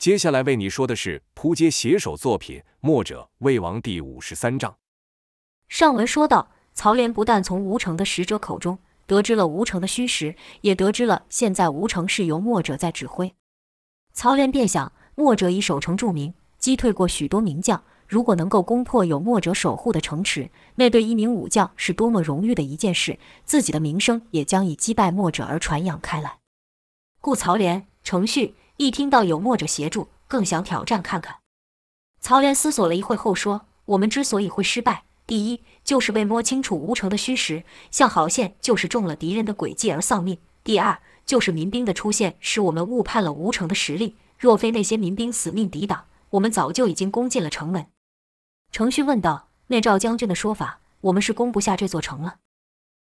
接下来为你说的是扑街写手作品《墨者魏王》第五十三章。上文说到，曹连不但从吴城的使者口中得知了吴城的虚实，也得知了现在吴城是由墨者在指挥。曹连便想，墨者以守城著名，击退过许多名将，如果能够攻破有墨者守护的城池，那对一名武将是多么荣誉的一件事，自己的名声也将以击败墨者而传扬开来。故曹连、程旭。一听到有墨者协助，更想挑战看看。曹连思索了一会后说：“我们之所以会失败，第一就是未摸清楚吴城的虚实，像郝宪就是中了敌人的诡计而丧命；第二就是民兵的出现使我们误判了吴城的实力。若非那些民兵死命抵挡，我们早就已经攻进了城门。”程旭问道：“那赵将军的说法，我们是攻不下这座城了？”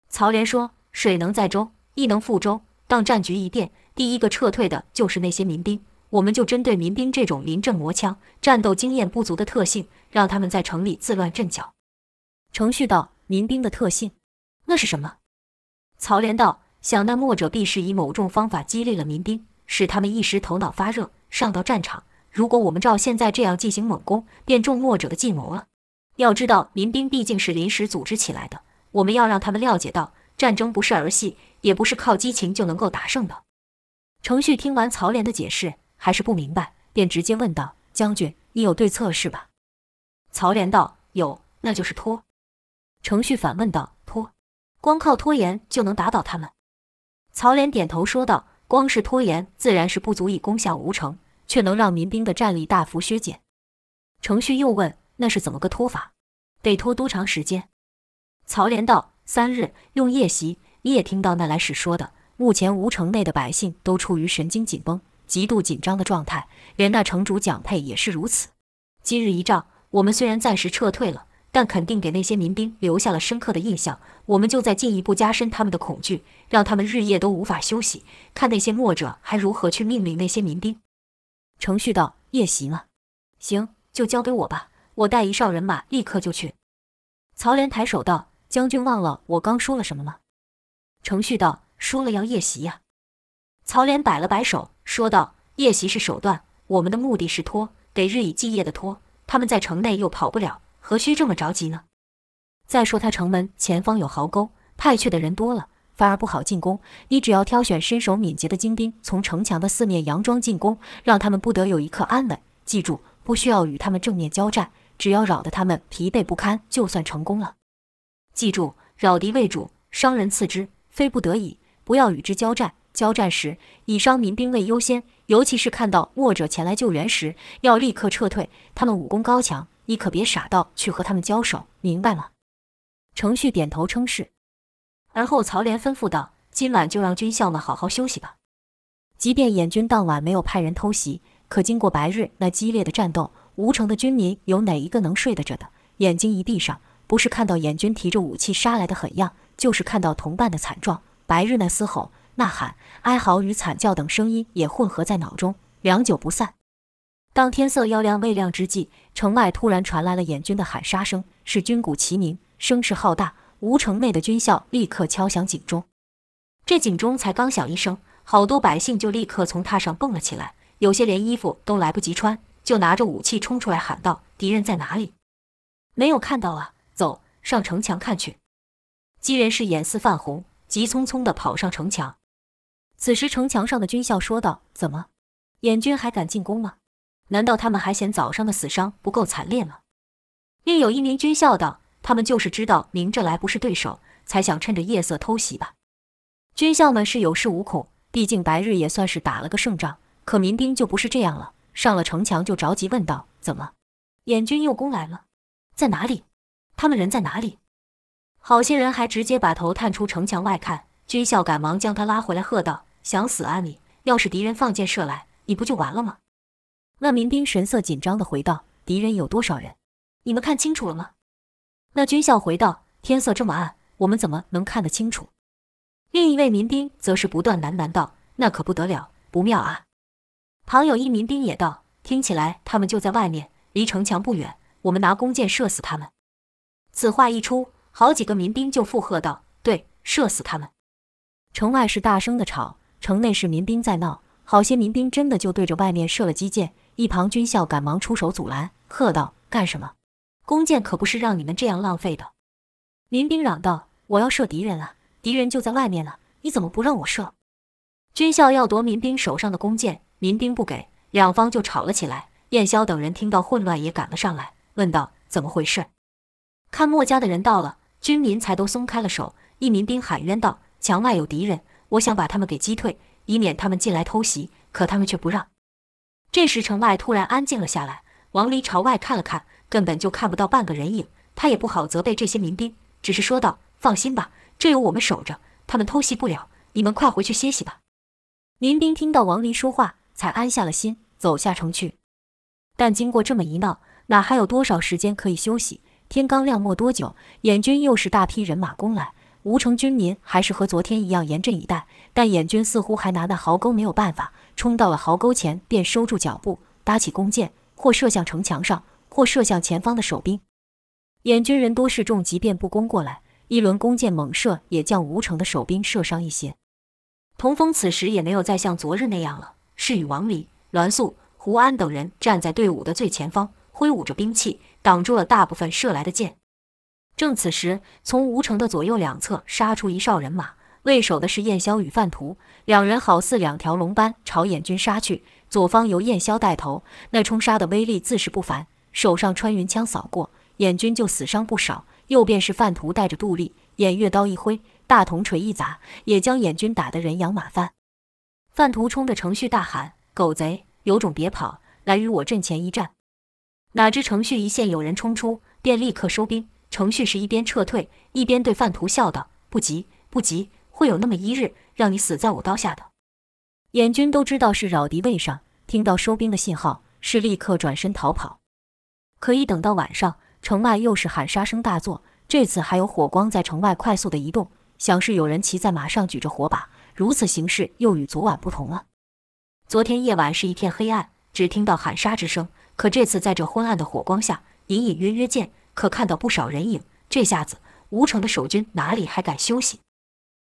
曹连说：“水能载舟，亦能覆舟。当战局一变。”第一个撤退的就是那些民兵，我们就针对民兵这种临阵磨枪、战斗经验不足的特性，让他们在城里自乱阵脚。程旭道：“民兵的特性，那是什么？”曹连道：“想那墨者必是以某种方法激励了民兵，使他们一时头脑发热，上到战场。如果我们照现在这样进行猛攻，便中墨者的计谋了。要知道，民兵毕竟是临时组织起来的，我们要让他们了解到，战争不是儿戏，也不是靠激情就能够打胜的。”程旭听完曹连的解释，还是不明白，便直接问道：“将军，你有对策是吧？”曹连道：“有，那就是拖。”程旭反问道：“拖？光靠拖延就能打倒他们？”曹连点头说道：“光是拖延，自然是不足以攻下吴城，却能让民兵的战力大幅削减。”程旭又问：“那是怎么个拖法？得拖多长时间？”曹连道：“三日，用夜袭。你也听到那来使说的。”目前吴城内的百姓都处于神经紧绷、极度紧张的状态，连那城主蒋佩也是如此。今日一仗，我们虽然暂时撤退了，但肯定给那些民兵留下了深刻的印象。我们就在进一步加深他们的恐惧，让他们日夜都无法休息，看那些墨者还如何去命令那些民兵。程旭道：“夜袭吗？行，就交给我吧，我带一哨人马，立刻就去。”曹连抬手道：“将军忘了我刚说了什么吗？”程旭道。说了要夜袭呀，曹连摆了摆手，说道：“夜袭是手段，我们的目的是拖，得日以继夜的拖。他们在城内又跑不了，何须这么着急呢？再说他城门前方有壕沟，派去的人多了，反而不好进攻。你只要挑选身手敏捷的精兵，从城墙的四面佯装进攻，让他们不得有一刻安稳。记住，不需要与他们正面交战，只要扰得他们疲惫不堪，就算成功了。记住，扰敌为主，伤人次之，非不得已。”不要与之交战，交战时以伤民兵为优先，尤其是看到墨者前来救援时，要立刻撤退。他们武功高强，你可别傻到去和他们交手，明白吗？程旭点头称是。而后曹连吩咐道：“今晚就让军校们好好休息吧。即便燕军当晚没有派人偷袭，可经过白日那激烈的战斗，吴城的军民有哪一个能睡得着的？眼睛一闭上，不是看到燕军提着武器杀来的狠样，就是看到同伴的惨状。”白日那嘶吼、呐喊、哀嚎与惨叫等声音也混合在脑中，良久不散。当天色要亮未亮之际，城外突然传来了燕军的喊杀声，是军鼓齐鸣，声势浩大。吴城内的军校立刻敲响警钟。这警钟才刚响一声，好多百姓就立刻从榻上蹦了起来，有些连衣服都来不及穿，就拿着武器冲出来喊道：“敌人在哪里？没有看到啊！走上城墙看去。”几人是眼似泛红。急匆匆地跑上城墙。此时，城墙上的军校说道：“怎么，燕军还敢进攻吗？难道他们还嫌早上的死伤不够惨烈吗？”另有一名军校道：“他们就是知道明着来不是对手，才想趁着夜色偷袭吧。”军校们是有恃无恐，毕竟白日也算是打了个胜仗。可民兵就不是这样了，上了城墙就着急问道：“怎么，燕军又攻来了？在哪里？他们人在哪里？”好些人还直接把头探出城墙外看，军校赶忙将他拉回来，喝道：“想死啊你！要是敌人放箭射来，你不就完了吗？”那民兵神色紧张地回道：“敌人有多少人？你们看清楚了吗？”那军校回道：“天色这么暗，我们怎么能看得清楚？”另一位民兵则是不断喃喃道：“那可不得了，不妙啊！”旁有一民兵也道：“听起来他们就在外面，离城墙不远，我们拿弓箭射死他们。”此话一出。好几个民兵就附和道：“对，射死他们！”城外是大声的吵，城内是民兵在闹。好些民兵真的就对着外面射了击箭。一旁军校赶忙出手阻拦，喝道：“干什么？弓箭可不是让你们这样浪费的！”民兵嚷道：“我要射敌人了，敌人就在外面了，你怎么不让我射？”军校要夺民兵手上的弓箭，民兵不给，两方就吵了起来。燕霄等人听到混乱，也赶了上来，问道：“怎么回事？”看墨家的人到了，军民才都松开了手。一民兵喊冤道：“墙外有敌人，我想把他们给击退，以免他们进来偷袭，可他们却不让。”这时，城外突然安静了下来。王离朝外看了看，根本就看不到半个人影。他也不好责备这些民兵，只是说道：“放心吧，这有我们守着，他们偷袭不了。你们快回去歇息吧。”民兵听到王离说话，才安下了心，走下城去。但经过这么一闹，哪还有多少时间可以休息？天刚亮没多久，燕军又是大批人马攻来。吴城军民还是和昨天一样严阵以待，但燕军似乎还拿那壕沟没有办法。冲到了壕沟前，便收住脚步，搭起弓箭，或射向城墙上，或射向前方的守兵。燕军人多势众，即便不攻过来，一轮弓箭猛射，也将吴城的守兵射伤一些。童风此时也没有再像昨日那样了，是与王离、栾素、胡安等人站在队伍的最前方，挥舞着兵器，挡住了大部分射来的箭。正此时，从吴城的左右两侧杀出一哨人马。为首的是燕霄与范图，两人好似两条龙般朝燕军杀去。左方由燕霄带头，那冲杀的威力自是不凡，手上穿云枪扫过，燕军就死伤不少。右边是范图带着杜立，偃月刀一挥，大铜锤一砸，也将燕军打得人仰马翻。范图冲着程旭大喊：“狗贼，有种别跑，来与我阵前一战！”哪知程旭一见有人冲出，便立刻收兵。程旭是一边撤退，一边对范图笑道：“不急，不急。”会有那么一日，让你死在我刀下的。燕军都知道是扰敌未上，听到收兵的信号，是立刻转身逃跑。可一等到晚上，城外又是喊杀声大作，这次还有火光在城外快速的移动，想是有人骑在马上举着火把。如此形势又与昨晚不同了。昨天夜晚是一片黑暗，只听到喊杀之声，可这次在这昏暗的火光下，隐隐约约见，可看到不少人影。这下子，吴城的守军哪里还敢休息？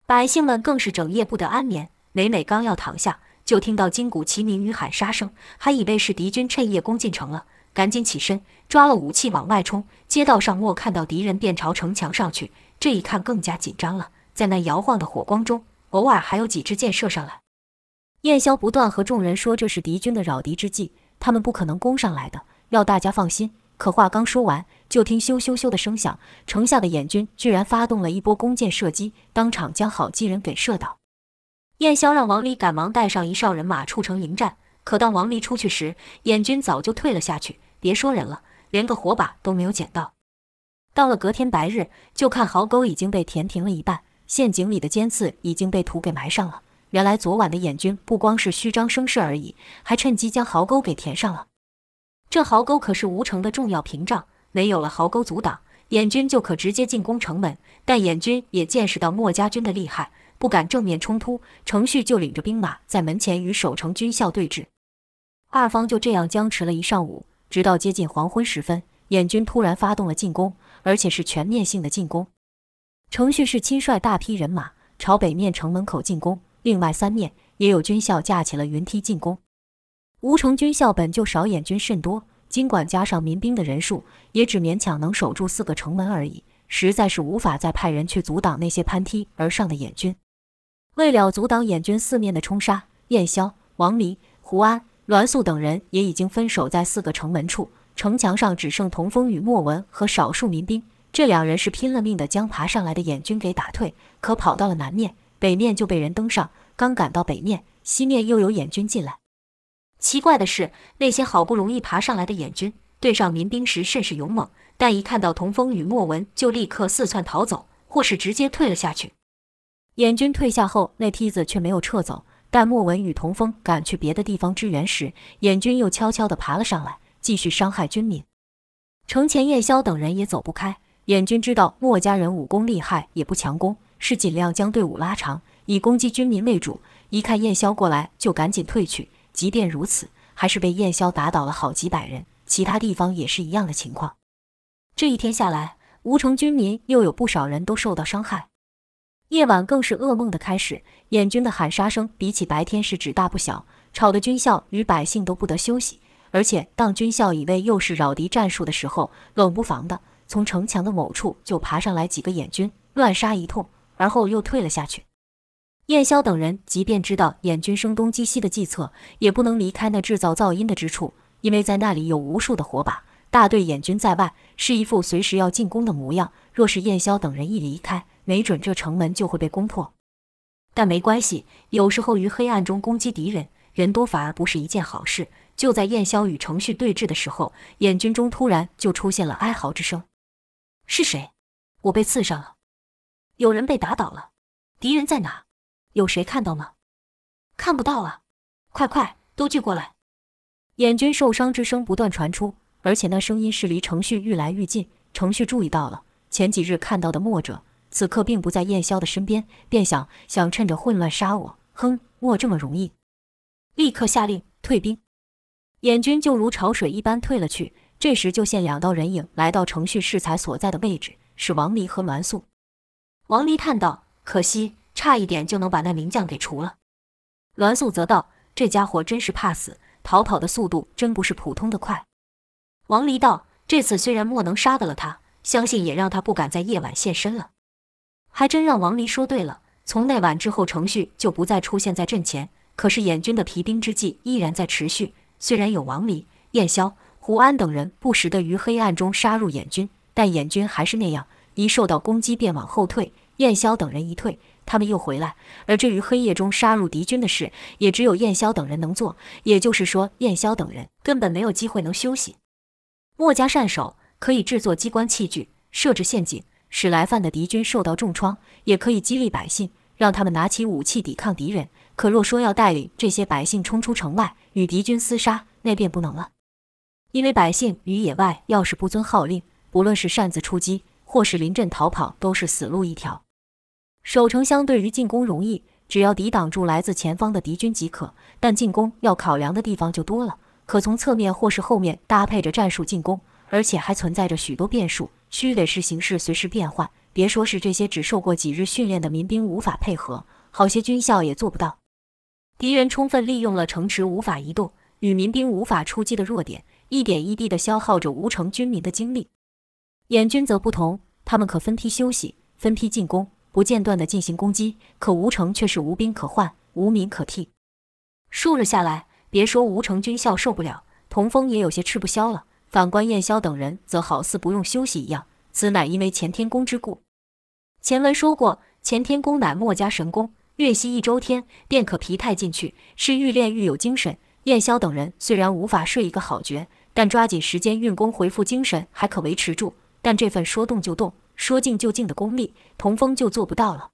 百姓们更是整夜不得安眠，每每刚要躺下，就听到金鼓齐鸣与喊杀声，还以为是敌军趁夜攻进城了，赶紧起身，抓了武器往外冲。街道上莫看到敌人，便朝城墙上去。这一看更加紧张了，在那摇晃的火光中，偶尔还有几支箭射上来。燕霄不断和众人说，这是敌军的扰敌之计，他们不可能攻上来的，要大家放心。可话刚说完，就听咻咻咻的声响，城下的燕军居然发动了一波弓箭射击，当场将好几人给射倒。燕霄让王离赶忙带上一哨人马出城迎战，可当王离出去时，燕军早就退了下去，别说人了，连个火把都没有捡到。到了隔天白日，就看壕沟已经被填平了一半，陷阱里的尖刺已经被土给埋上了。原来昨晚的燕军不光是虚张声势而已，还趁机将壕沟给填上了。这壕沟可是吴城的重要屏障，没有了壕沟阻挡，燕军就可直接进攻城门。但燕军也见识到墨家军的厉害，不敢正面冲突。程旭就领着兵马在门前与守城军校对峙，二方就这样僵持了一上午，直到接近黄昏时分，燕军突然发动了进攻，而且是全面性的进攻。程旭是亲率大批人马朝北面城门口进攻，另外三面也有军校架起了云梯进攻。吴城军校本就少，眼军甚多，尽管加上民兵的人数，也只勉强能守住四个城门而已，实在是无法再派人去阻挡那些攀梯而上的眼军。为了阻挡燕军四面的冲杀，燕霄、王离、胡安、栾素等人也已经分守在四个城门处，城墙上只剩童风与莫文和少数民兵。这两人是拼了命的将爬上来的燕军给打退，可跑到了南面，北面就被人登上。刚赶到北面，西面又有燕军进来。奇怪的是，那些好不容易爬上来的燕军对上民兵时甚是勇猛，但一看到童风与莫文，就立刻四窜逃走，或是直接退了下去。燕军退下后，那梯子却没有撤走。但莫文与童风赶去别的地方支援时，燕军又悄悄地爬了上来，继续伤害军民。城前燕霄等人也走不开。燕军知道墨家人武功厉害，也不强攻，是尽量将队伍拉长，以攻击军民为主。一看燕霄过来，就赶紧退去。即便如此，还是被燕霄打倒了好几百人。其他地方也是一样的情况。这一天下来，吴城军民又有不少人都受到伤害。夜晚更是噩梦的开始。燕军的喊杀声比起白天是只大不小。吵得军校与百姓都不得休息。而且当军校以为又是扰敌战术的时候，冷不防的从城墙的某处就爬上来几个燕军，乱杀一通，而后又退了下去。燕霄等人即便知道燕军声东击西的计策，也不能离开那制造噪音的之处，因为在那里有无数的火把。大队燕军在外，是一副随时要进攻的模样。若是燕霄等人一离开，没准这城门就会被攻破。但没关系，有时候于黑暗中攻击敌人，人多反而不是一件好事。就在燕霄与程旭对峙的时候，燕军中突然就出现了哀嚎之声。是谁？我被刺伤了。有人被打倒了。敌人在哪？有谁看到吗？看不到啊！快快，都聚过来！燕军受伤之声不断传出，而且那声音是离程旭愈来愈近。程旭注意到了，前几日看到的墨者，此刻并不在燕霄的身边，便想想趁着混乱杀我。哼，墨这么容易！立刻下令退兵。燕军就如潮水一般退了去。这时，就现两道人影来到程旭适才所在的位置，是王离和栾素。王离叹道：“可惜，差一点就能把那名将给除了。”栾素则道：“这家伙真是怕死，逃跑的速度真不是普通的快。”王离道：“这次虽然莫能杀得了他，相信也让他不敢在夜晚现身了。”还真让王离说对了。从那晚之后，程旭就不再出现在阵前，可是燕军的疲兵之计依然在持续。虽然有王离、燕霄、胡安等人不时地于黑暗中杀入燕军，但燕军还是那样，一受到攻击便往后退。燕霄等人一退，他们又回来。而至于黑夜中杀入敌军的事，也只有燕霄等人能做。也就是说，燕霄等人根本没有机会能休息。墨家善手，可以制作机关器具，设置陷阱，使来犯的敌军受到重创；也可以激励百姓，让他们拿起武器抵抗敌人。可若说要带领这些百姓冲出城外与敌军厮杀，那便不能了。因为百姓于野外要是不遵号令，不论是擅自出击，或是临阵逃跑，都是死路一条。守城相对于进攻容易，只要抵挡住来自前方的敌军即可。但进攻要考量的地方就多了，可从侧面或是后面搭配着战术进攻，而且还存在着许多变数，须得是形势随时变换。别说是这些只受过几日训练的民兵无法配合，好些军校也做不到。敌人充分利用了城池无法移动与民兵无法出击的弱点，一点一滴地消耗着吴城军民的精力。燕军则不同，他们可分批休息，分批进攻，不间断地进行攻击。可吴城却是无兵可换，无民可替。数日下来，别说吴城军校受不了，童风也有些吃不消了。反观燕霄等人，则好似不用休息一样。此乃因为干天功之故。前文说过，干天功乃墨家神功。月息一周天，便可疲态尽去，是愈练愈有精神。燕霄等人虽然无法睡一个好觉，但抓紧时间运功恢复精神，还可维持住。但这份说动就动、说静就静的功力，童风就做不到了。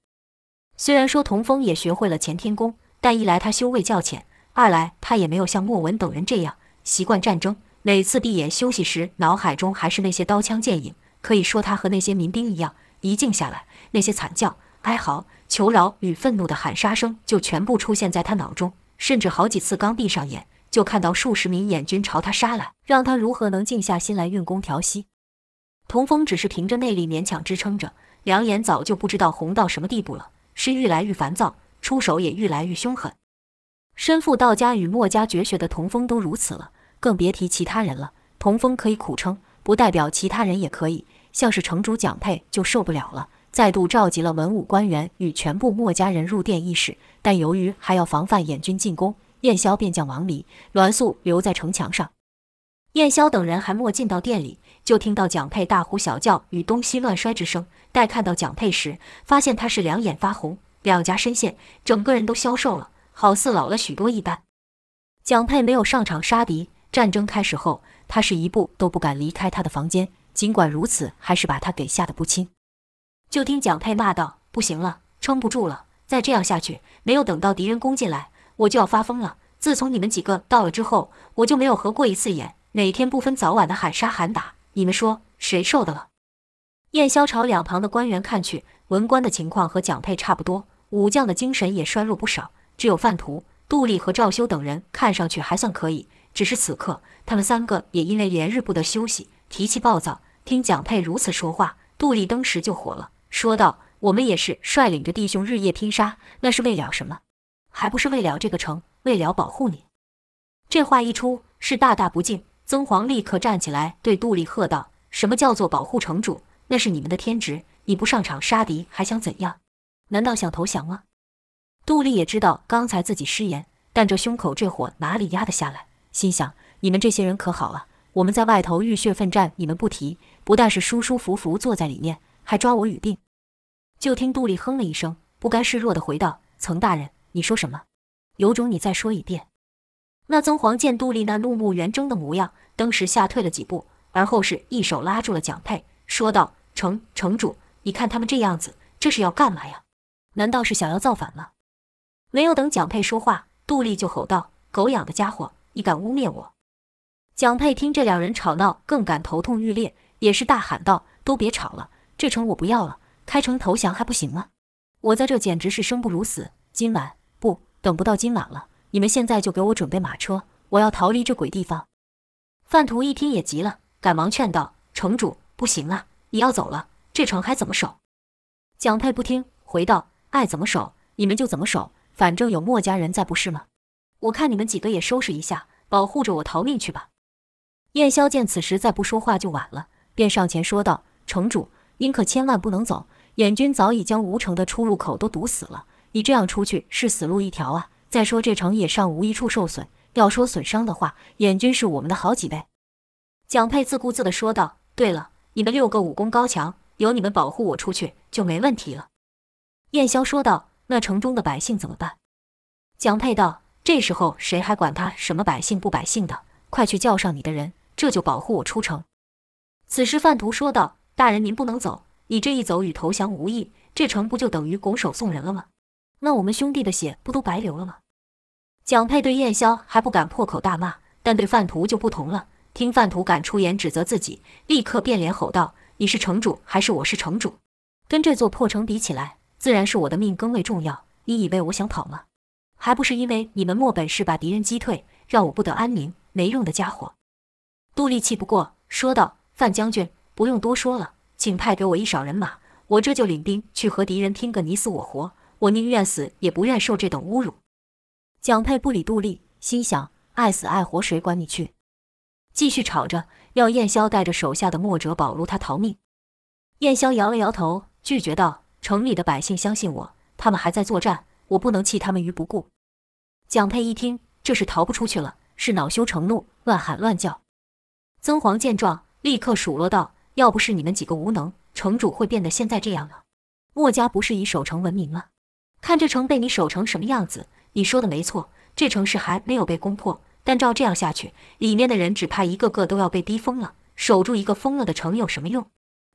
虽然说童风也学会了干天功，但一来他修为较浅，二来他也没有像莫文等人这样习惯战争。每次闭眼休息时，脑海中还是那些刀枪剑影。可以说，他和那些民兵一样，一静下来，那些惨叫、哀嚎。求饶与愤怒的喊杀声就全部出现在他脑中，甚至好几次刚闭上眼，就看到数十名眼军朝他杀来，让他如何能静下心来运功调息？童风只是凭着内力勉强支撑着，两眼早就不知道红到什么地步了，是愈来愈烦躁，出手也愈来愈凶狠。身负道家与墨家绝学的童风都如此了，更别提其他人了。童风可以苦撑，不代表其他人也可以。像是城主蒋佩就受不了了。再度召集了文武官员与全部墨家人入殿议事，但由于还要防范燕军进攻，燕霄便将王离、栾素留在城墙上。燕霄等人还没进到店里，就听到蒋佩大呼小叫与东西乱摔之声。待看到蒋佩时，发现他是两眼发红，两颊深陷，整个人都消瘦了，好似老了许多一般。蒋佩没有上场杀敌，战争开始后，他是一步都不敢离开他的房间。尽管如此，还是把他给吓得不轻。就听蒋佩骂道：“不行了，撑不住了！再这样下去，没有等到敌人攻进来，我就要发疯了。自从你们几个到了之后，我就没有合过一次眼，每天不分早晚的喊杀喊打，你们说谁受得了？”燕霄朝两旁的官员看去，文官的情况和蒋佩差不多，武将的精神也衰弱不少，只有范图、杜丽和赵修等人看上去还算可以。只是此刻，他们三个也因为连日不得休息，脾气暴躁。听蒋佩如此说话，杜丽登时就火了。说道：“我们也是率领着弟兄日夜拼杀，那是为了什么？还不是为了这个城，为了保护你。这话一出，是大大不敬。曾皇立刻站起来，对杜丽喝道：“什么叫做保护城主？那是你们的天职。你不上场杀敌，还想怎样？难道想投降吗？”杜丽也知道刚才自己失言，但这胸口这火哪里压得下来？心想：你们这些人可好啊！我们在外头浴血奋战，你们不提，不但是舒舒服服坐在里面，还抓我语病。就听杜丽哼了一声，不甘示弱地回道：“曾大人，你说什么？有种你再说一遍。”那曾皇见杜丽那怒目圆睁的模样，登时吓退了几步，而后是一手拉住了蒋佩，说道：“城城主，你看他们这样子，这是要干嘛呀？难道是想要造反吗？”没有等蒋佩说话，杜丽就吼道：“狗养的家伙，你敢污蔑我！”蒋佩听这两人吵闹，更感头痛欲裂，也是大喊道：“都别吵了，这城我不要了，开城投降还不行吗？我在这简直是生不如死，今晚不等不到今晚了。”你们现在就给我准备马车，我要逃离这鬼地方。范图一听也急了，赶忙劝道：“城主，不行啊，你要走了，这城还怎么守？”蒋佩不听，回道：“爱怎么守，你们就怎么守，反正有墨家人在，不是吗？我看你们几个也收拾一下，保护着我逃命去吧。”燕霄见此时再不说话就晚了，便上前说道：“城主，您可千万不能走，燕军早已将吴城的出入口都堵死了，你这样出去是死路一条啊。”再说这城也尚无一处受损，要说损伤的话，燕军是我们的好几倍。蒋佩自顾自地说道：“对了，你们六个武功高强，有你们保护我出去就没问题了。”燕霄说道：“那城中的百姓怎么办？”蒋佩道：“这时候谁还管他什么百姓不百姓的？快去叫上你的人，这就保护我出城。”此时范图说道：“大人您不能走，你这一走与投降无异，这城不就等于拱手送人了吗？”那我们兄弟的血不都白流了吗？蒋佩对燕霄还不敢破口大骂，但对范图就不同了。听范图敢出言指责自己，立刻变脸吼道：“你是城主还是我是城主？跟这座破城比起来，自然是我的命更为重要。你以为我想跑吗？还不是因为你们没本事把敌人击退，让我不得安宁。没用的家伙！”杜丽气不过，说道：“范将军，不用多说了，请派给我一少人马，我这就领兵去和敌人拼个你死我活。”我宁愿死，也不愿受这等侮辱。蒋佩不理杜丽，心想：爱死爱活，谁管你去？继续吵着，要燕霄带着手下的墨者保路他逃命。燕霄摇了摇头，拒绝道：“城里的百姓相信我，他们还在作战，我不能弃他们于不顾。”蒋佩一听，这是逃不出去了，是恼羞成怒，乱喊乱叫。曾黄见状，立刻数落道：“要不是你们几个无能，城主会变得现在这样了？墨家不是以守城闻名吗？”看这城被你守成什么样子？你说的没错，这城市还没有被攻破，但照这样下去，里面的人只怕一个个都要被逼疯了。守住一个疯了的城有什么用？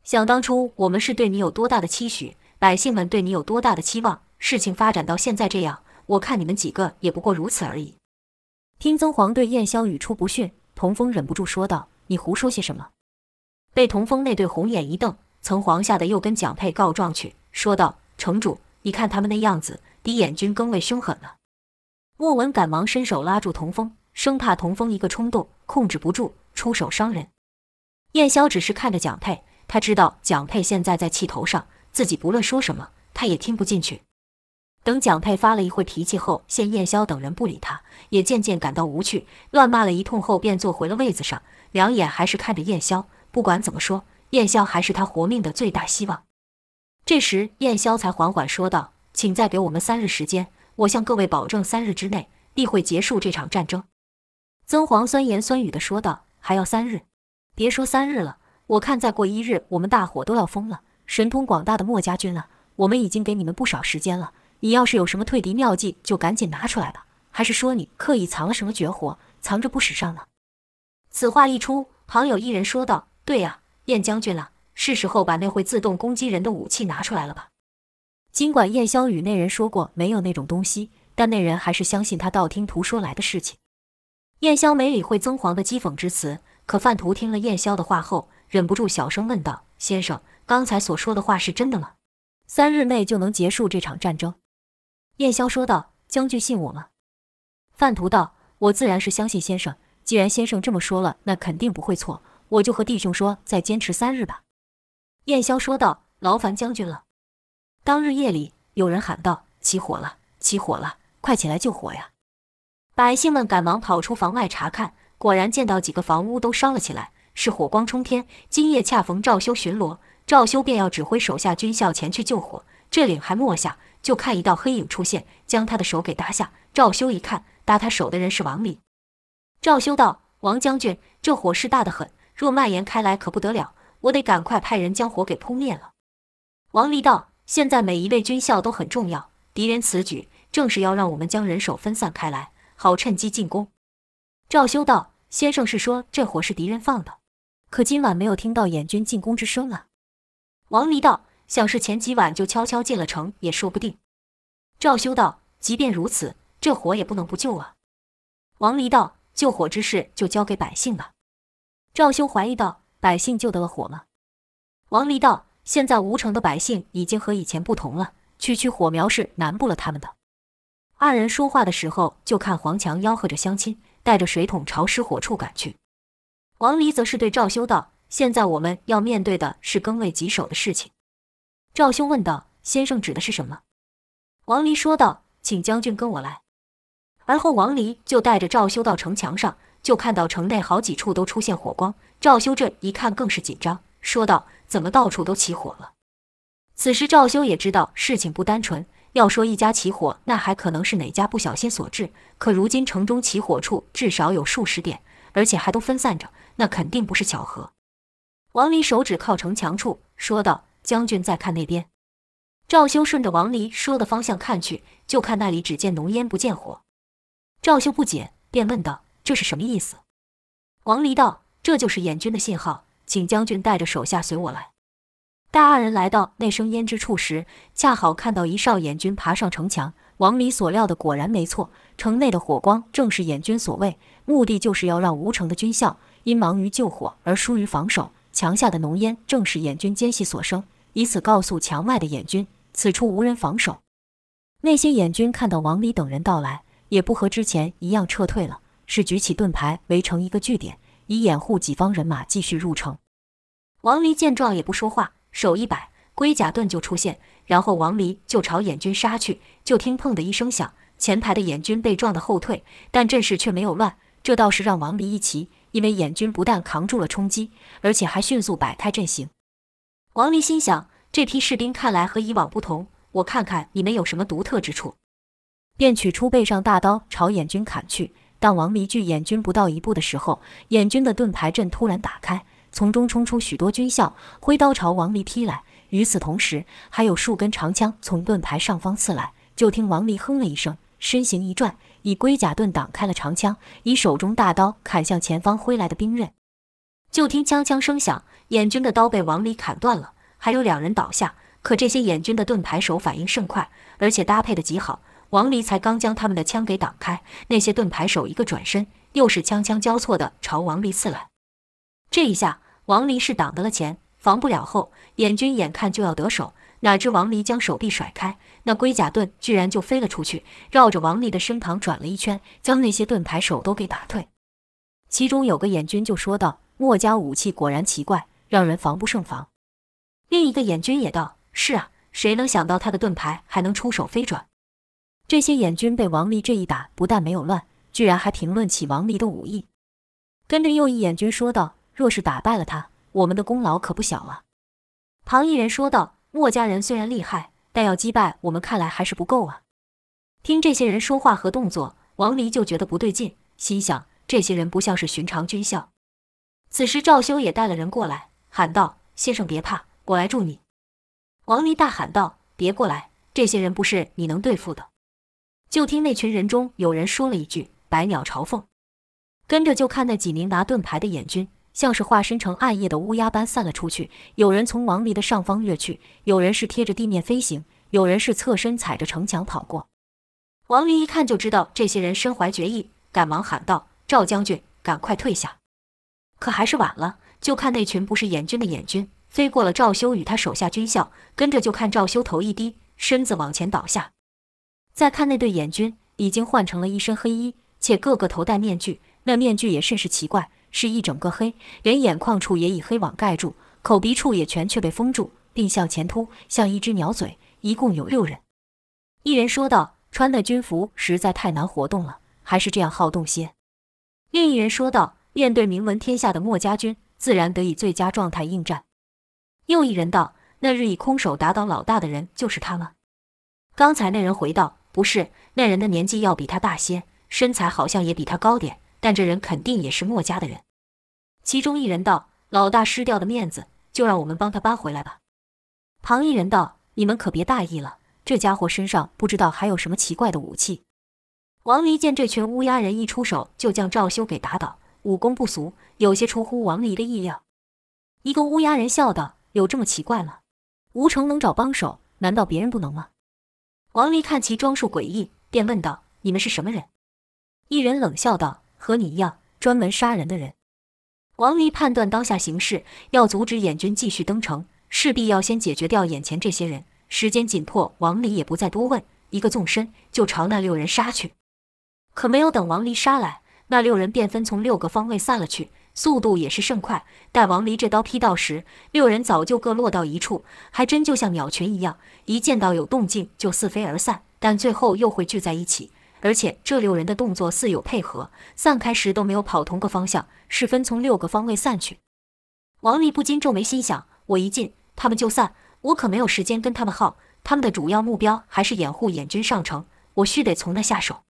想当初我们是对你有多大的期许，百姓们对你有多大的期望，事情发展到现在这样，我看你们几个也不过如此而已。听曾黄对燕霄语出不逊，童风忍不住说道：“你胡说些什么？”被童风那对红眼一瞪，曾黄吓得又跟蒋佩告状去，说道：“城主。”你看他们那样子，敌眼军更为凶狠了。莫文赶忙伸手拉住童风，生怕童风一个冲动控制不住出手伤人。燕霄只是看着蒋佩，他知道蒋佩现在在气头上，自己不论说什么，他也听不进去。等蒋佩发了一会脾气后，见燕霄等人不理他，也渐渐感到无趣，乱骂了一通后，便坐回了位子上，两眼还是看着燕霄。不管怎么说，燕霄还是他活命的最大希望。这时，燕霄才缓缓说道：“请再给我们三日时间，我向各位保证，三日之内必会结束这场战争。”曾黄酸言酸语地说道：“还要三日？别说三日了，我看再过一日，我们大伙都要疯了。神通广大的墨家军啊，我们已经给你们不少时间了。你要是有什么退敌妙计，就赶紧拿出来吧。还是说你刻意藏了什么绝活，藏着不使上呢？”此话一出，旁有一人说道：“对呀，燕将军啊。”是时候把那会自动攻击人的武器拿出来了吧？尽管燕霄与那人说过没有那种东西，但那人还是相信他道听途说来的事情。燕霄没理会曾黄的讥讽之词，可范图听了燕霄的话后，忍不住小声问道：“先生，刚才所说的话是真的吗？三日内就能结束这场战争？”燕霄说道：“将军信我吗？”范图道：“我自然是相信先生。既然先生这么说了，那肯定不会错。我就和弟兄说，再坚持三日吧。”燕霄说道：“劳烦将军了。”当日夜里，有人喊道：“起火了！起火了！快起来救火呀！”百姓们赶忙跑出房外查看，果然见到几个房屋都烧了起来，是火光冲天。今夜恰逢赵修巡逻，赵修便要指挥手下军校前去救火。这灵还没下，就看一道黑影出现，将他的手给搭下。赵修一看，搭他手的人是王林。赵修道：“王将军，这火势大得很，若蔓延开来，可不得了。我得赶快派人将火给扑灭了。”王离道：“现在每一位军校都很重要，敌人此举正是要让我们将人手分散开来，好趁机进攻。”赵修道：“先生是说这火是敌人放的，可今晚没有听到燕军进攻之声啊？”王离道：“想是前几晚就悄悄进了城，也说不定。”赵修道：“即便如此，这火也不能不救啊。”王离道。救火之事就交给百姓了。赵修怀疑道：“百姓救得了火吗？”王离道：“现在吴城的百姓已经和以前不同了，区区火苗是难不了他们的。”二人说话的时候，就看黄强吆喝着乡亲，带着水桶朝失火处赶去。王离则是对赵修道：“现在我们要面对的是更为棘手的事情。”赵修问道：“先生指的是什么？”王离说道：“请将军跟我来。”而后，王离就带着赵修到城墙上，就看到城内好几处都出现火光。赵修这一看更是紧张，说道：“怎么到处都起火了？”此时赵修也知道事情不单纯，要说一家起火，那还可能是哪家不小心所致。可如今城中起火处至少有数十点，而且还都分散着，那肯定不是巧合。王离手指靠城墙处，说道：“将军再看那边。”赵修顺着王离说的方向看去，就看那里只见浓烟不见火。赵修不解，便问道：“这是什么意思？”王离道：“这就是燕军的信号，请将军带着手下随我来。”待二人来到那生烟之处时，恰好看到一哨燕军爬上城墙。王离所料的果然没错，城内的火光正是燕军所为，目的就是要让吴城的军校因忙于救火而疏于防守。墙下的浓烟正是燕军奸细所生，以此告诉墙外的燕军，此处无人防守。那些燕军看到王离等人到来。也不和之前一样撤退了，是举起盾牌围成一个据点，以掩护己方人马继续入城。王离见状也不说话，手一摆，龟甲盾就出现，然后王离就朝燕军杀去。就听砰的一声响，前排的燕军被撞得后退，但阵势却没有乱，这倒是让王离一奇，因为燕军不但扛住了冲击，而且还迅速摆开阵型。王离心想，这批士兵看来和以往不同，我看看你们有什么独特之处。便取出背上大刀朝燕军砍去。当王离距燕军不到一步的时候，燕军的盾牌阵突然打开，从中冲出许多军校，挥刀朝王离劈来。与此同时，还有数根长枪从盾牌上方刺来。就听王离哼了一声，身形一转，以龟甲盾挡开了长枪，以手中大刀砍向前方挥来的兵刃。就听枪枪声响，燕军的刀被王离砍断了，还有两人倒下。可这些燕军的盾牌手反应甚快，而且搭配的极好。王离才刚将他们的枪给挡开，那些盾牌手一个转身，又是枪枪交错的朝王离刺来。这一下，王离是挡得了前，防不了后。眼军眼看就要得手，哪知王离将手臂甩开，那龟甲盾居然就飞了出去，绕着王离的身旁转了一圈，将那些盾牌手都给打退。其中有个眼军就说道：“墨家武器果然奇怪，让人防不胜防。”另一个眼军也道：“是啊，谁能想到他的盾牌还能出手飞转？”这些燕军被王离这一打，不但没有乱，居然还评论起王离的武艺。跟着又一燕军说道：“若是打败了他，我们的功劳可不小啊。”旁一人说道：“墨家人虽然厉害，但要击败我们，看来还是不够啊。”听这些人说话和动作，王离就觉得不对劲，心想：这些人不像是寻常军校。此时赵修也带了人过来，喊道：“先生别怕，我来助你。”王离大喊道：“别过来，这些人不是你能对付的。”就听那群人中有人说了一句“百鸟朝凤”，跟着就看那几名拿盾牌的眼军，像是化身成暗夜的乌鸦般散了出去。有人从王离的上方跃去，有人是贴着地面飞行，有人是侧身踩着城墙跑过。王离一看就知道这些人身怀绝艺，赶忙喊道：“赵将军，赶快退下！”可还是晚了，就看那群不是眼军的眼军飞过了赵修与他手下军校，跟着就看赵修头一低，身子往前倒下。再看那队眼军，已经换成了一身黑衣，且个个头戴面具。那面具也甚是奇怪，是一整个黑，连眼眶处也以黑网盖住，口鼻处也全却被封住，并向前凸，像一只鸟嘴。一共有六人。一人说道：“穿的军服实在太难活动了，还是这样好动些。另一人说道：“面对名闻天下的墨家军，自然得以最佳状态应战。”又一人道：“那日以空手打倒老大的人就是他了？”刚才那人回道：“不是，那人的年纪要比他大些，身材好像也比他高点，但这人肯定也是墨家的人。”其中一人道：“老大失掉的面子，就让我们帮他搬回来吧。”旁一人道：“你们可别大意了，这家伙身上不知道还有什么奇怪的武器。”王离见这群乌鸦人一出手就将赵修给打倒，武功不俗，有些出乎王离的意料。一个乌鸦人笑道：“有这么奇怪吗？吴成能找帮手，难道别人不能吗？”王离看其装束诡异，便问道：“你们是什么人？”一人冷笑道：“和你一样，专门杀人的人。”王离判断当下形势，要阻止燕军继续登城，势必要先解决掉眼前这些人。时间紧迫，王离也不再多问，一个纵身就朝那六人杀去。可没有等王离杀来，那六人便分从六个方位散了去，速度也是甚快。待王离这刀劈到时，六人早就各落到一处，还真就像鸟群一样，一见到有动静就四飞而散，但最后又会聚在一起。而且这六人的动作似有配合，散开时都没有跑同个方向，是分从六个方位散去。王离不禁皱眉，心想：我一进，他们就散，我可没有时间跟他们耗。他们的主要目标还是掩护眼军上城，我须得从那下手。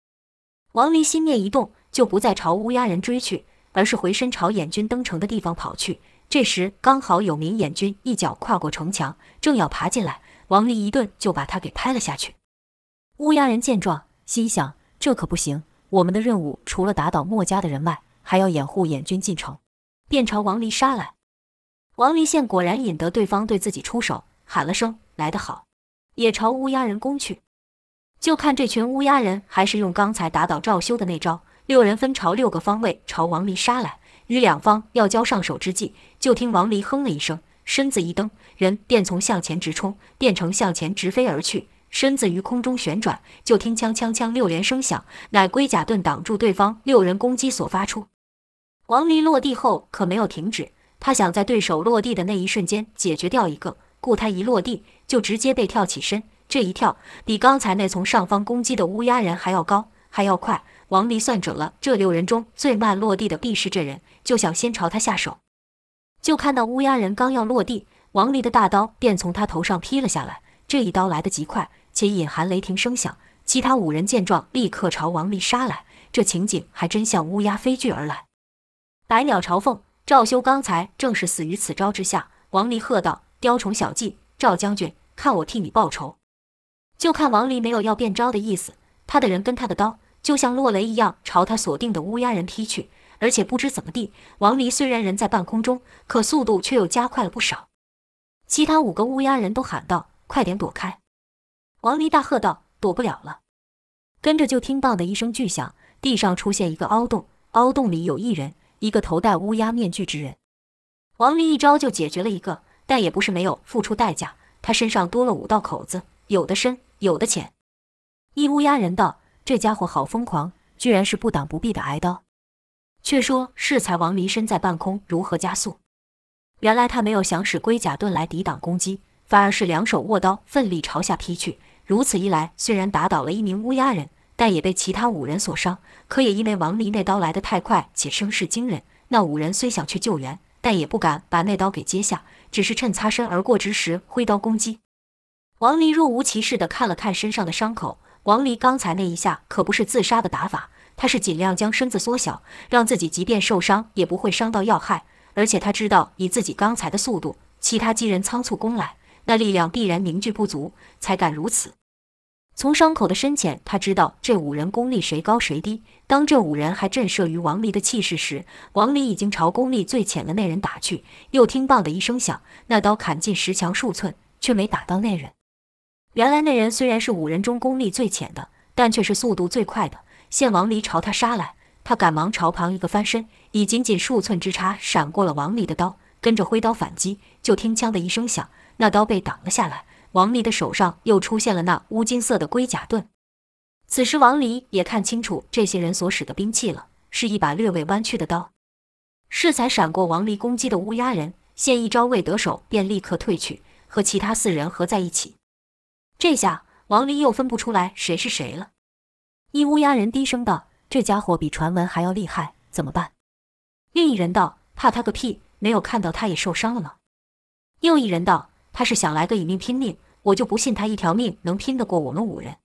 王离心念一动，就不再朝乌鸦人追去，而是回身朝燕军登城的地方跑去。这时刚好有名燕军一脚跨过城墙，正要爬进来，王离一顿就把他给拍了下去。乌鸦人见状，心想：这可不行，我们的任务除了打倒墨家的人外，还要掩护燕军进城，便朝王离杀来。王离见果然引得对方对自己出手，喊了声：“来得好！”也朝乌鸦人攻去。就看这群乌鸦人还是用刚才打倒赵修的那招，六人分朝六个方位朝王离杀来。与两方要交上手之际，就听王离哼了一声，身子一蹬，人便从向前直冲，变成向前直飞而去，身子于空中旋转。就听锵锵锵六连声响，乃龟甲盾挡住对方六人攻击所发出。王离落地后可没有停止，他想在对手落地的那一瞬间解决掉一个，故他一落地就直接被跳起身。这一跳比刚才那从上方攻击的乌鸦人还要高，还要快。王离算准了，这六人中最慢落地的必是这人，就想先朝他下手。就看到乌鸦人刚要落地，王离的大刀便从他头上劈了下来。这一刀来得极快，且隐含雷霆声响。其他五人见状，立刻朝王离杀来。这情景还真像乌鸦飞聚而来，百鸟朝凤。赵修刚才正是死于此招之下。王离喝道：“雕虫小技，赵将军，看我替你报仇！”就看王离没有要变招的意思，他的人跟他的刀就像落雷一样朝他锁定的乌鸦人劈去，而且不知怎么地，王离虽然人在半空中，可速度却又加快了不少。其他五个乌鸦人都喊道：“快点躲开！”王离大喝道：“躲不了了！”跟着就听“棒”的一声巨响，地上出现一个凹洞，凹洞里有一人，一个头戴乌鸦面具之人。王离一招就解决了一个，但也不是没有付出代价，他身上多了五道口子，有的深。有的浅，一乌鸦人道：“这家伙好疯狂，居然是不挡不避的挨刀。”却说适才王离身在半空，如何加速？原来他没有想使龟甲盾来抵挡攻击，反而是两手握刀，奋力朝下劈去。如此一来，虽然打倒了一名乌鸦人，但也被其他五人所伤。可也因为王离那刀来得太快，且声势惊人，那五人虽想去救援，但也不敢把那刀给接下，只是趁擦身而过之时挥刀攻击。王离若无其事地看了看身上的伤口。王离刚才那一下可不是自杀的打法，他是尽量将身子缩小，让自己即便受伤也不会伤到要害。而且他知道，以自己刚才的速度，其他几人仓促攻来，那力量必然凝聚不足，才敢如此。从伤口的深浅，他知道这五人功力谁高谁低。当这五人还震慑于王离的气势时，王离已经朝功力最浅的那人打去。又听“棒”的一声响，那刀砍进石墙数寸，却没打到那人。原来那人虽然是五人中功力最浅的，但却是速度最快的。见王离朝他杀来，他赶忙朝旁一个翻身，以仅仅数寸之差闪过了王离的刀，跟着挥刀反击。就听“锵”的一声响，那刀被挡了下来。王离的手上又出现了那乌金色的龟甲盾。此时王离也看清楚这些人所使的兵器了，是一把略微弯曲的刀。适才闪过王离攻击的乌鸦人，现一招未得手，便立刻退去，和其他四人合在一起。这下王离又分不出来谁是谁了。一乌鸦人低声道：“这家伙比传闻还要厉害，怎么办？”另一人道：“怕他个屁！没有看到他也受伤了吗？”又一人道：“他是想来个以命拼命，我就不信他一条命能拼得过我们五人。”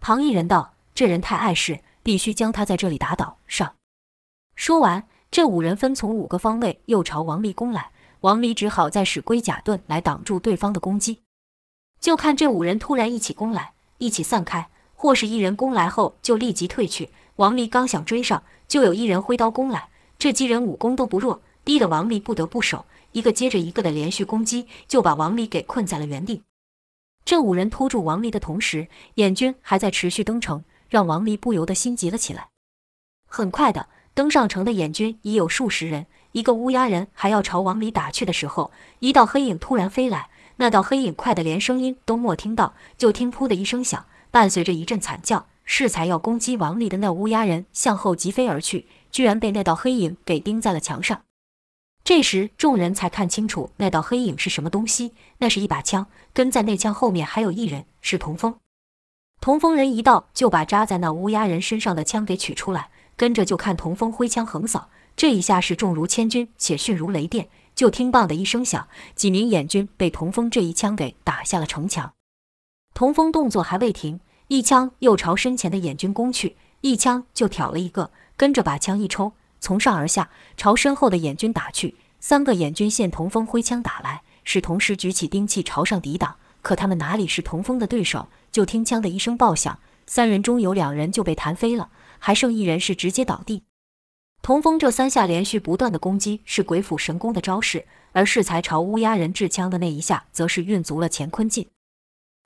旁一人道：“这人太碍事，必须将他在这里打倒。”上。说完，这五人分从五个方位又朝王离攻来。王离只好再使龟甲盾来挡住对方的攻击。就看这五人突然一起攻来，一起散开，或是一人攻来后就立即退去。王离刚想追上，就有一人挥刀攻来。这几人武功都不弱，逼得王离不得不守。一个接着一个的连续攻击，就把王离给困在了原地。这五人拖住王离的同时，燕军还在持续登城，让王离不由得心急了起来。很快的。登上城的燕军已有数十人，一个乌鸦人还要朝王离打去的时候，一道黑影突然飞来。那道黑影快得连声音都没听到，就听“噗”的一声响，伴随着一阵惨叫，适才要攻击王丽的那乌鸦人向后疾飞而去，居然被那道黑影给钉在了墙上。这时众人才看清楚那道黑影是什么东西，那是一把枪，跟在那枪后面还有一人，是童风。童风人一到，就把扎在那乌鸦人身上的枪给取出来。跟着就看童风挥枪横扫，这一下是重如千钧，且迅如雷电。就听“棒”的一声响，几名燕军被童风这一枪给打下了城墙。童风动作还未停，一枪又朝身前的燕军攻去，一枪就挑了一个，跟着把枪一抽，从上而下朝身后的燕军打去。三个燕军见童风挥枪打来，是同时举起兵器朝上抵挡，可他们哪里是童风的对手？就听“枪”的一声爆响，三人中有两人就被弹飞了。还剩一人是直接倒地。童风这三下连续不断的攻击是鬼斧神工的招式，而适才朝乌鸦人掷枪的那一下，则是运足了乾坤劲。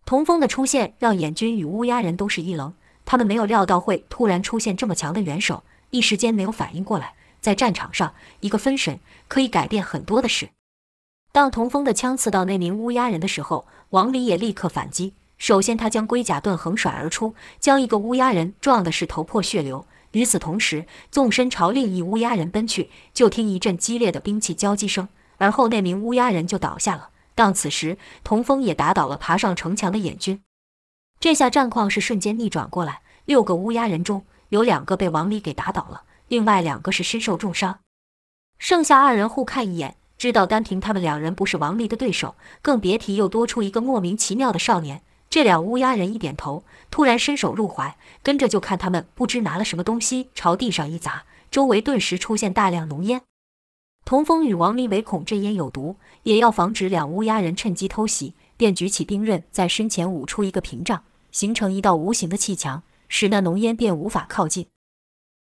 童风的出现让眼军与乌鸦人都是一愣，他们没有料到会突然出现这么强的元首，一时间没有反应过来。在战场上，一个分神可以改变很多的事。当童风的枪刺到那名乌鸦人的时候，王离也立刻反击。首先，他将龟甲盾横甩而出，将一个乌鸦人撞的是头破血流。与此同时，纵身朝另一乌鸦人奔去，就听一阵激烈的兵器交击声，而后那名乌鸦人就倒下了。当此时，童风也打倒了爬上城墙的眼军。这下战况是瞬间逆转过来，六个乌鸦人中有两个被王离给打倒了，另外两个是身受重伤。剩下二人互看一眼，知道单凭他们两人不是王离的对手，更别提又多出一个莫名其妙的少年。这两乌鸦人一点头，突然伸手入怀，跟着就看他们不知拿了什么东西朝地上一砸，周围顿时出现大量浓烟。童风与王离唯恐这烟有毒，也要防止两乌鸦人趁机偷袭，便举起兵刃在身前舞出一个屏障，形成一道无形的气墙，使那浓烟便无法靠近。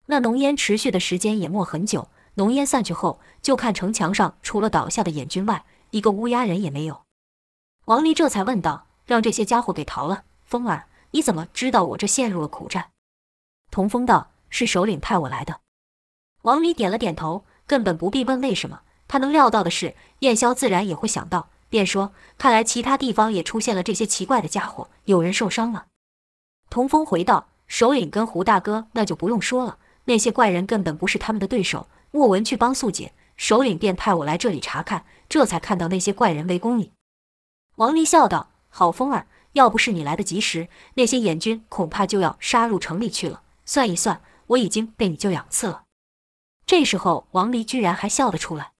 那浓烟持续的时间也没很久，浓烟散去后，就看城墙上除了倒下的燕军外，一个乌鸦人也没有。王离这才问道。让这些家伙给逃了，风儿，你怎么知道我这陷入了苦战？童风道：“是首领派我来的。”王离点了点头，根本不必问为什么，他能料到的是，燕霄自然也会想到，便说：“看来其他地方也出现了这些奇怪的家伙，有人受伤了。”童风回道：“首领跟胡大哥那就不用说了，那些怪人根本不是他们的对手。莫文去帮素姐，首领便派我来这里查看，这才看到那些怪人围攻你。”王离笑道。好风儿，要不是你来得及时，那些燕军恐怕就要杀入城里去了。算一算，我已经被你救两次了。这时候，王离居然还笑了出来。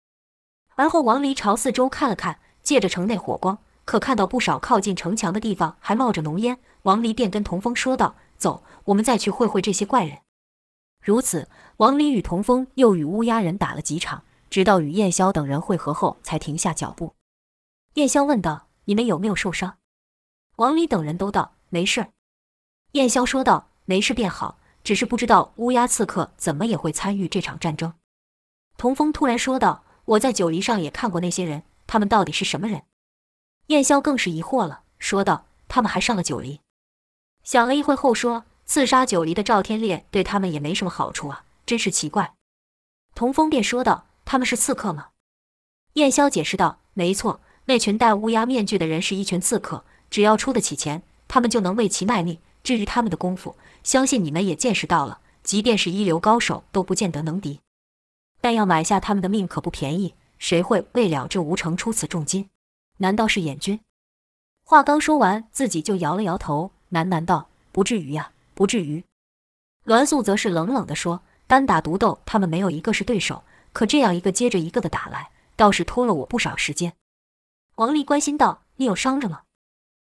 而后，王离朝四周看了看，借着城内火光，可看到不少靠近城墙的地方还冒着浓烟。王离便跟童风说道：“走，我们再去会会这些怪人。”如此，王离与童风又与乌鸦人打了几场，直到与燕霄等人会合后，才停下脚步。燕霄问道：“你们有没有受伤？”王离等人都道没事。燕霄说道：“没事便好，只是不知道乌鸦刺客怎么也会参与这场战争。”童风突然说道：“我在九黎上也看过那些人，他们到底是什么人？”燕霄更是疑惑了，说道：“他们还上了九黎？”想了一会后说：“刺杀九黎的赵天烈对他们也没什么好处啊，真是奇怪。”童风便说道：“他们是刺客吗？”燕霄解释道：“没错，那群戴乌鸦面具的人是一群刺客。”只要出得起钱，他们就能为其卖命。至于他们的功夫，相信你们也见识到了，即便是一流高手都不见得能敌。但要买下他们的命可不便宜，谁会为了这无城出此重金？难道是燕军？话刚说完，自己就摇了摇头，喃喃道：“不至于呀，不至于。”栾素则是冷冷地说：“单打独斗，他们没有一个是对手。可这样一个接着一个的打来，倒是拖了我不少时间。”王离关心道：“你有伤着吗？”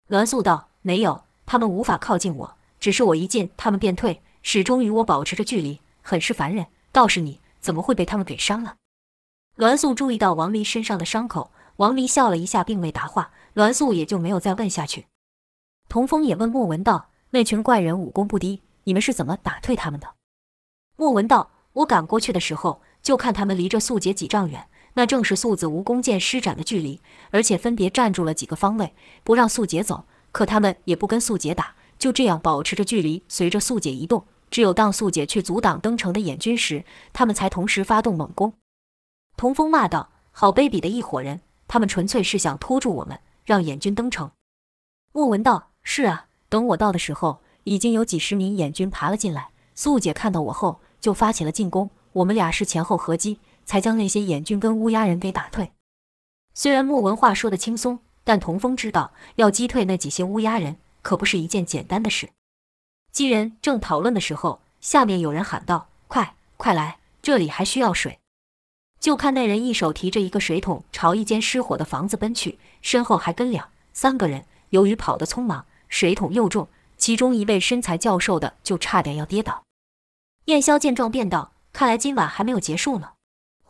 栾素道：“没有，他们无法靠近我，只是我一进，他们便退，始终与我保持着距离，很是烦人。倒是你，怎么会被他们给伤了？”栾素注意到王离身上的伤口，王离笑了一下，并未答话，栾素也就没有再问下去。童风也问莫文道：“那群怪人武功不低，你们是怎么打退他们的？”莫文道：“我赶过去的时候，就看他们离着素洁几丈远，那正是素子蜈蚣剑施展的距离，而且分别站住了几个方位，不让素姐走。可他们也不跟素姐打，就这样保持着距离，随着素姐移动。只有当素姐去阻挡登城的燕军时，他们才同时发动猛攻。”童风骂道：“好卑鄙的一伙人！他们纯粹是想拖住我们，让燕军登城。”莫文道：“是啊，等我到的时候，已经有几十名燕军爬了进来。素姐看到我后，就发起了进攻。我们俩是前后合击，才将那些眼镜跟乌鸦人给打退。”虽然莫文话说得轻松，但童风知道，要击退那几些乌鸦人，可不是一件简单的事。几人正讨论的时候，下面有人喊道：“快，快来，这里还需要水。”就看那人一手提着一个水桶，朝一间失火的房子奔去，身后还跟两三个人。由于跑得匆忙，水桶又重，其中一位身材较瘦的就差点要跌倒。燕霄见状便道：“看来今晚还没有结束呢。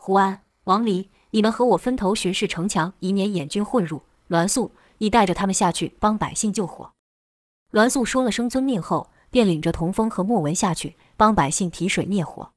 胡安、王离，你们和我分头巡视城墙，以免燕军混入。栾素，你带着他们下去帮百姓救火。”栾素说了声遵命后，便领着童风和莫文下去帮百姓提水灭火。